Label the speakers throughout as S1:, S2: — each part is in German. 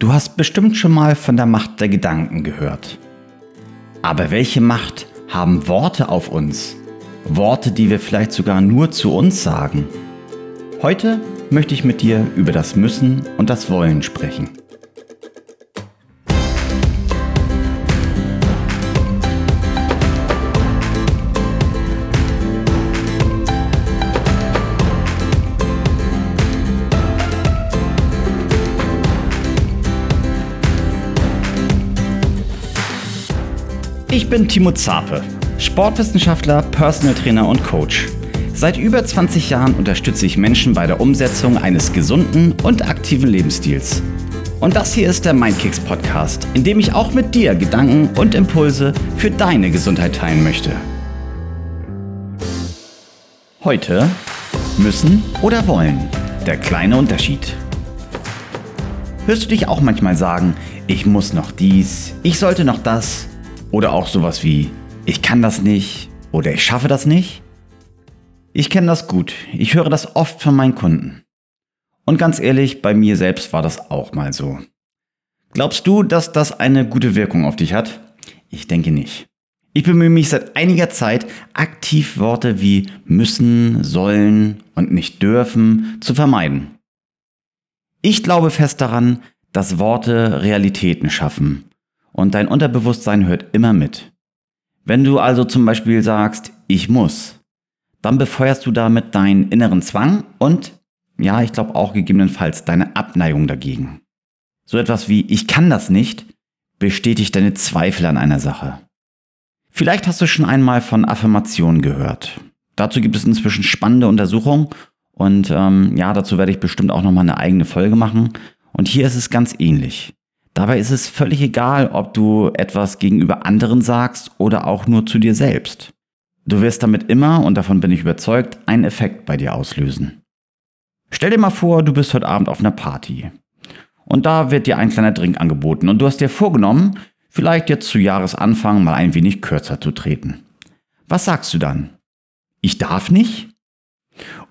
S1: Du hast bestimmt schon mal von der Macht der Gedanken gehört. Aber welche Macht haben Worte auf uns? Worte, die wir vielleicht sogar nur zu uns sagen. Heute möchte ich mit dir über das Müssen und das Wollen sprechen. Ich bin Timo Zape, Sportwissenschaftler, Personal Trainer und Coach. Seit über 20 Jahren unterstütze ich Menschen bei der Umsetzung eines gesunden und aktiven Lebensstils. Und das hier ist der Mindkicks Podcast, in dem ich auch mit dir Gedanken und Impulse für deine Gesundheit teilen möchte. Heute müssen oder wollen. Der kleine Unterschied. Hörst du dich auch manchmal sagen, ich muss noch dies, ich sollte noch das oder auch sowas wie, ich kann das nicht oder ich schaffe das nicht? Ich kenne das gut. Ich höre das oft von meinen Kunden. Und ganz ehrlich, bei mir selbst war das auch mal so. Glaubst du, dass das eine gute Wirkung auf dich hat? Ich denke nicht. Ich bemühe mich seit einiger Zeit, aktiv Worte wie müssen, sollen und nicht dürfen zu vermeiden. Ich glaube fest daran, dass Worte Realitäten schaffen und dein Unterbewusstsein hört immer mit. Wenn du also zum Beispiel sagst, ich muss, dann befeuerst du damit deinen inneren Zwang und, ja, ich glaube auch gegebenenfalls deine Abneigung dagegen. So etwas wie ich kann das nicht bestätigt deine Zweifel an einer Sache. Vielleicht hast du schon einmal von Affirmationen gehört. Dazu gibt es inzwischen spannende Untersuchungen und ähm, ja, dazu werde ich bestimmt auch nochmal eine eigene Folge machen. Und hier ist es ganz ähnlich. Dabei ist es völlig egal, ob du etwas gegenüber anderen sagst oder auch nur zu dir selbst. Du wirst damit immer, und davon bin ich überzeugt, einen Effekt bei dir auslösen. Stell dir mal vor, du bist heute Abend auf einer Party. Und da wird dir ein kleiner Drink angeboten und du hast dir vorgenommen, vielleicht jetzt zu Jahresanfang mal ein wenig kürzer zu treten. Was sagst du dann? Ich darf nicht?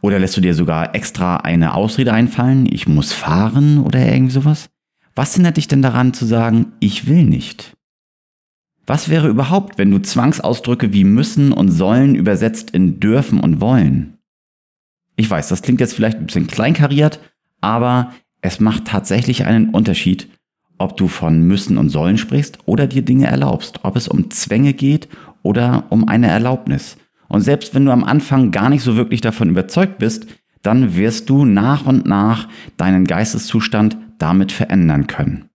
S1: Oder lässt du dir sogar extra eine Ausrede einfallen? Ich muss fahren oder irgendwie sowas? Was hindert dich denn daran zu sagen, ich will nicht? Was wäre überhaupt, wenn du Zwangsausdrücke wie müssen und sollen übersetzt in dürfen und wollen? Ich weiß, das klingt jetzt vielleicht ein bisschen kleinkariert, aber es macht tatsächlich einen Unterschied, ob du von müssen und sollen sprichst oder dir Dinge erlaubst, ob es um Zwänge geht oder um eine Erlaubnis. Und selbst wenn du am Anfang gar nicht so wirklich davon überzeugt bist, dann wirst du nach und nach deinen Geisteszustand damit verändern können.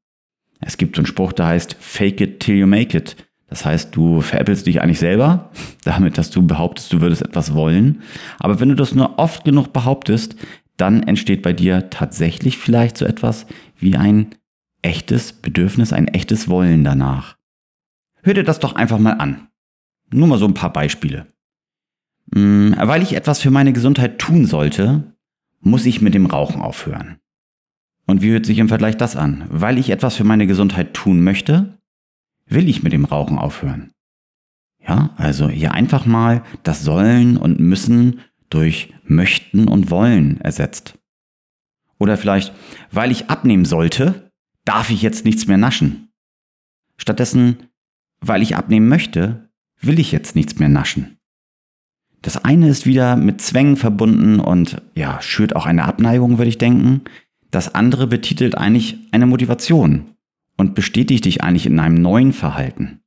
S1: Es gibt so einen Spruch, der heißt Fake it till you make it. Das heißt, du veräppelst dich eigentlich selber, damit, dass du behauptest, du würdest etwas wollen. Aber wenn du das nur oft genug behauptest, dann entsteht bei dir tatsächlich vielleicht so etwas wie ein echtes Bedürfnis, ein echtes Wollen danach. Hör dir das doch einfach mal an. Nur mal so ein paar Beispiele. Hm, weil ich etwas für meine Gesundheit tun sollte, muss ich mit dem Rauchen aufhören. Und wie hört sich im Vergleich das an? Weil ich etwas für meine Gesundheit tun möchte, will ich mit dem Rauchen aufhören. Ja, also hier einfach mal das Sollen und Müssen durch Möchten und Wollen ersetzt. Oder vielleicht, weil ich abnehmen sollte, darf ich jetzt nichts mehr naschen. Stattdessen, weil ich abnehmen möchte, will ich jetzt nichts mehr naschen. Das eine ist wieder mit Zwängen verbunden und ja, schürt auch eine Abneigung, würde ich denken. Das andere betitelt eigentlich eine Motivation und bestätigt dich eigentlich in einem neuen Verhalten.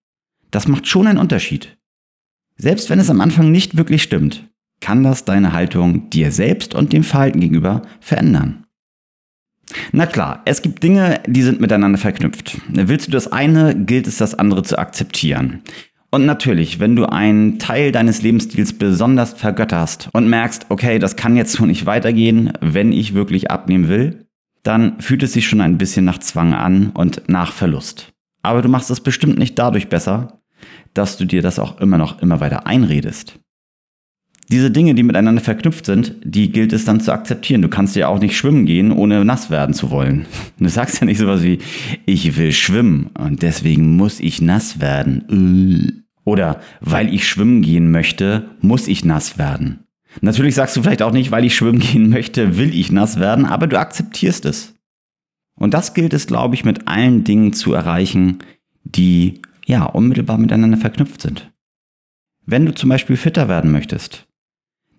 S1: Das macht schon einen Unterschied. Selbst wenn es am Anfang nicht wirklich stimmt, kann das deine Haltung dir selbst und dem Verhalten gegenüber verändern. Na klar, es gibt Dinge, die sind miteinander verknüpft. Willst du das eine, gilt es das andere zu akzeptieren. Und natürlich, wenn du einen Teil deines Lebensstils besonders vergötterst und merkst, okay, das kann jetzt so nicht weitergehen, wenn ich wirklich abnehmen will, dann fühlt es sich schon ein bisschen nach Zwang an und nach Verlust. Aber du machst es bestimmt nicht dadurch besser, dass du dir das auch immer noch immer weiter einredest. Diese Dinge, die miteinander verknüpft sind, die gilt es dann zu akzeptieren. Du kannst ja auch nicht schwimmen gehen, ohne nass werden zu wollen. Du sagst ja nicht sowas wie, ich will schwimmen und deswegen muss ich nass werden. Oder weil ich schwimmen gehen möchte, muss ich nass werden. Natürlich sagst du vielleicht auch nicht, weil ich schwimmen gehen möchte, will ich nass werden, aber du akzeptierst es. Und das gilt es, glaube ich, mit allen Dingen zu erreichen, die ja unmittelbar miteinander verknüpft sind. Wenn du zum Beispiel fitter werden möchtest,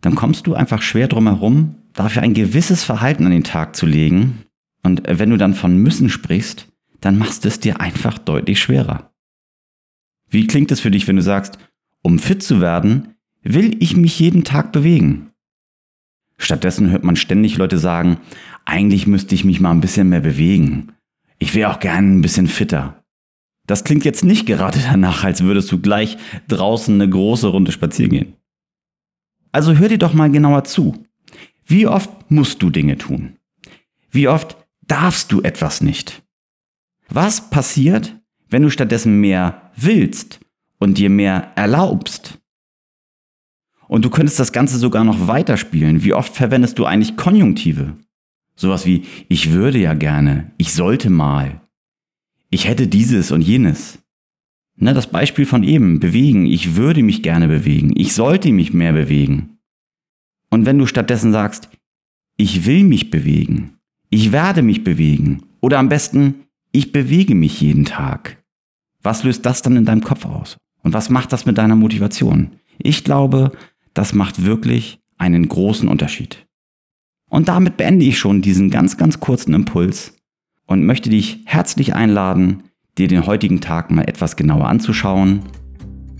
S1: dann kommst du einfach schwer drum herum, dafür ein gewisses Verhalten an den Tag zu legen. Und wenn du dann von müssen sprichst, dann machst du es dir einfach deutlich schwerer. Wie klingt es für dich, wenn du sagst, um fit zu werden, will ich mich jeden Tag bewegen? Stattdessen hört man ständig Leute sagen, eigentlich müsste ich mich mal ein bisschen mehr bewegen. Ich wäre auch gern ein bisschen fitter. Das klingt jetzt nicht gerade danach, als würdest du gleich draußen eine große Runde spazieren gehen. Also hör dir doch mal genauer zu. Wie oft musst du Dinge tun? Wie oft darfst du etwas nicht? Was passiert, wenn du stattdessen mehr willst und dir mehr erlaubst? Und du könntest das Ganze sogar noch weiterspielen. Wie oft verwendest du eigentlich Konjunktive? Sowas wie ich würde ja gerne, ich sollte mal, ich hätte dieses und jenes. Ne, das Beispiel von eben, bewegen, ich würde mich gerne bewegen, ich sollte mich mehr bewegen. Und wenn du stattdessen sagst, ich will mich bewegen, ich werde mich bewegen oder am besten, ich bewege mich jeden Tag. Was löst das dann in deinem Kopf aus? Und was macht das mit deiner Motivation? Ich glaube, das macht wirklich einen großen Unterschied. Und damit beende ich schon diesen ganz, ganz kurzen Impuls und möchte dich herzlich einladen, dir den heutigen Tag mal etwas genauer anzuschauen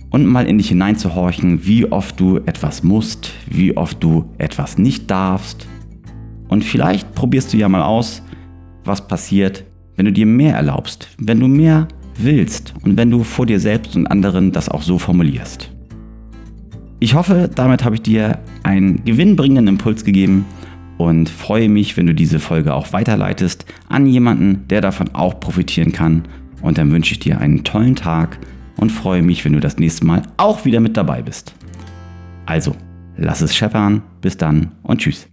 S1: und mal in dich hineinzuhorchen, wie oft du etwas musst, wie oft du etwas nicht darfst. Und vielleicht probierst du ja mal aus, was passiert, wenn du dir mehr erlaubst, wenn du mehr willst und wenn du vor dir selbst und anderen das auch so formulierst. Ich hoffe, damit habe ich dir einen gewinnbringenden Impuls gegeben und freue mich, wenn du diese Folge auch weiterleitest an jemanden, der davon auch profitieren kann. Und dann wünsche ich dir einen tollen Tag und freue mich, wenn du das nächste Mal auch wieder mit dabei bist. Also, lass es scheppern, bis dann und tschüss.